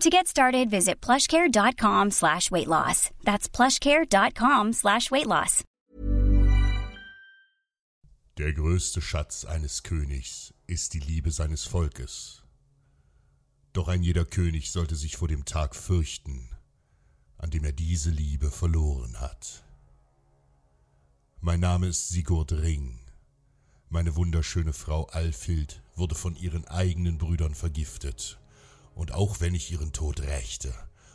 To get started, visit plushcare.com slash weight loss. That's plushcare.com slash weight loss. Der größte Schatz eines Königs ist die Liebe seines Volkes. Doch ein jeder König sollte sich vor dem Tag fürchten, an dem er diese Liebe verloren hat. Mein Name ist Sigurd Ring. Meine wunderschöne Frau Alfhild wurde von ihren eigenen Brüdern vergiftet. Und auch wenn ich ihren Tod rächte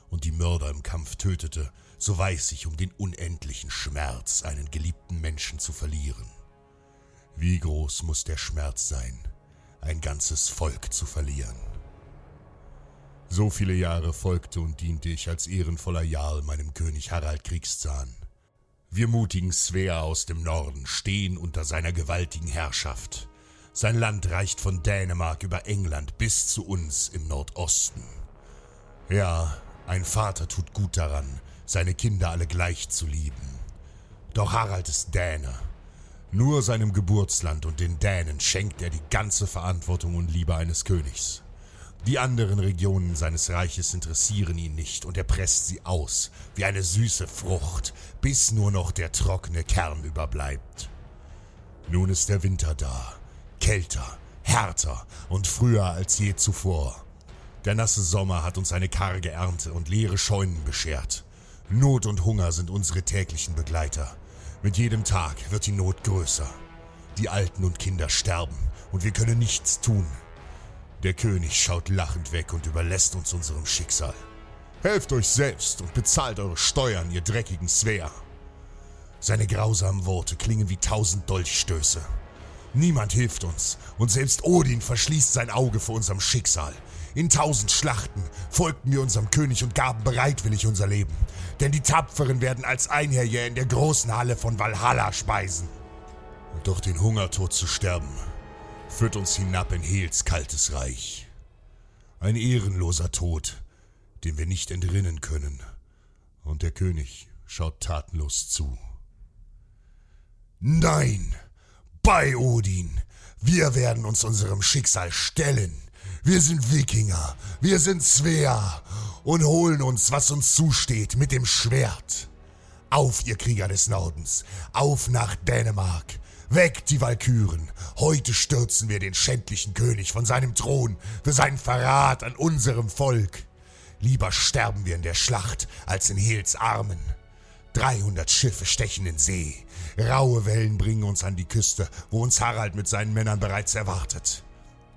und die Mörder im Kampf tötete, so weiß ich um den unendlichen Schmerz, einen geliebten Menschen zu verlieren. Wie groß muss der Schmerz sein, ein ganzes Volk zu verlieren? So viele Jahre folgte und diente ich als ehrenvoller Jarl meinem König Harald Kriegszahn. Wir mutigen Svea aus dem Norden stehen unter seiner gewaltigen Herrschaft. Sein Land reicht von Dänemark über England bis zu uns im Nordosten. Ja, ein Vater tut gut daran, seine Kinder alle gleich zu lieben. Doch Harald ist Däne. Nur seinem Geburtsland und den Dänen schenkt er die ganze Verantwortung und Liebe eines Königs. Die anderen Regionen seines Reiches interessieren ihn nicht und er presst sie aus, wie eine süße Frucht, bis nur noch der trockene Kern überbleibt. Nun ist der Winter da, kälter, härter und früher als je zuvor. Der nasse Sommer hat uns eine karge Ernte und leere Scheunen beschert. Not und Hunger sind unsere täglichen Begleiter. Mit jedem Tag wird die Not größer. Die Alten und Kinder sterben und wir können nichts tun. Der König schaut lachend weg und überlässt uns unserem Schicksal. Helft euch selbst und bezahlt eure Steuern, ihr dreckigen Svea. Seine grausamen Worte klingen wie tausend Dolchstöße. Niemand hilft uns, und selbst Odin verschließt sein Auge vor unserem Schicksal. In tausend Schlachten folgten wir unserem König und gaben bereitwillig unser Leben, denn die Tapferen werden als Einherjer in der großen Halle von Valhalla speisen. Doch den Hungertod zu sterben, führt uns hinab in Hels kaltes Reich. Ein ehrenloser Tod, dem wir nicht entrinnen können. Und der König schaut tatenlos zu. Nein, bei Odin, wir werden uns unserem Schicksal stellen. Wir sind Wikinger, wir sind Svea und holen uns, was uns zusteht, mit dem Schwert. Auf, ihr Krieger des Nordens, auf nach Dänemark, Weg die Walküren! Heute stürzen wir den schändlichen König von seinem Thron für seinen Verrat an unserem Volk. Lieber sterben wir in der Schlacht als in Hels Armen. 300 Schiffe stechen in See. Raue Wellen bringen uns an die Küste, wo uns Harald mit seinen Männern bereits erwartet.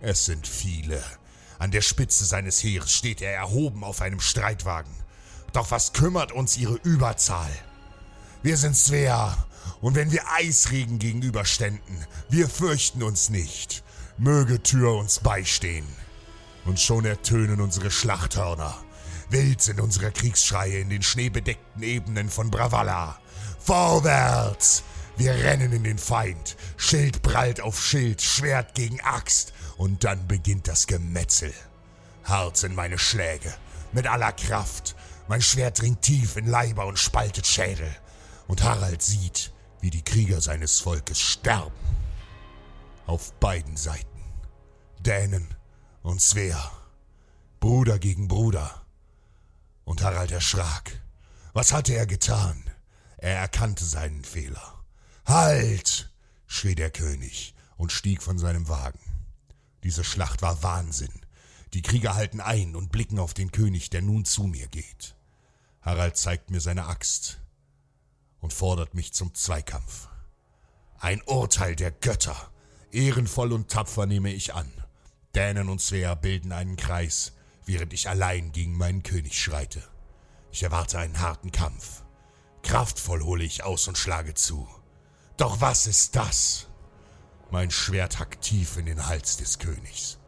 Es sind viele. An der Spitze seines Heeres steht er erhoben auf einem Streitwagen. Doch was kümmert uns ihre Überzahl? Wir sind Svea und wenn wir Eisregen gegenüberständen, wir fürchten uns nicht. Möge Tür uns beistehen. Und schon ertönen unsere Schlachthörner. Wild sind unsere Kriegsschreie in den schneebedeckten Ebenen von Bravalla. Vorwärts! Wir rennen in den Feind. Schild prallt auf Schild, Schwert gegen Axt. Und dann beginnt das Gemetzel. Hart sind meine Schläge. Mit aller Kraft. Mein Schwert dringt tief in Leiber und spaltet Schädel Und Harald sieht, wie die Krieger seines Volkes sterben. Auf beiden Seiten. Dänen und Svea. Bruder gegen Bruder. Und Harald erschrak. Was hatte er getan? Er erkannte seinen Fehler. Halt! schrie der König und stieg von seinem Wagen. Diese Schlacht war Wahnsinn. Die Krieger halten ein und blicken auf den König, der nun zu mir geht. Harald zeigt mir seine Axt und fordert mich zum Zweikampf. Ein Urteil der Götter. Ehrenvoll und tapfer nehme ich an. Dänen und Svea bilden einen Kreis, während ich allein gegen meinen König schreite. Ich erwarte einen harten Kampf. Kraftvoll hole ich aus und schlage zu. Doch was ist das? Mein Schwert hackt tief in den Hals des Königs.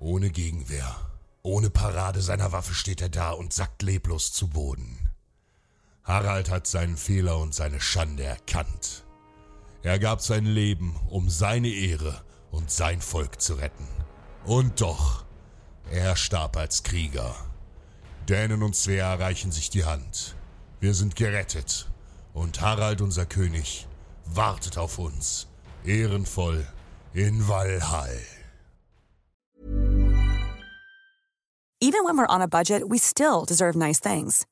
Ohne Gegenwehr, ohne Parade seiner Waffe steht er da und sackt leblos zu Boden. Harald hat seinen Fehler und seine Schande erkannt. Er gab sein Leben, um seine Ehre und sein Volk zu retten. Und doch, er starb als Krieger. Dänen und Svea reichen sich die Hand. Wir sind gerettet. Und Harald, unser König, wartet auf uns, ehrenvoll in Valhall. Even when we're on a budget, we still deserve nice things.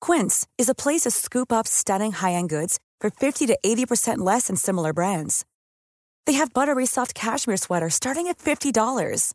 Quince is a place to scoop up stunning high-end goods for 50 to 80% less than similar brands. They have buttery soft cashmere sweaters starting at $50,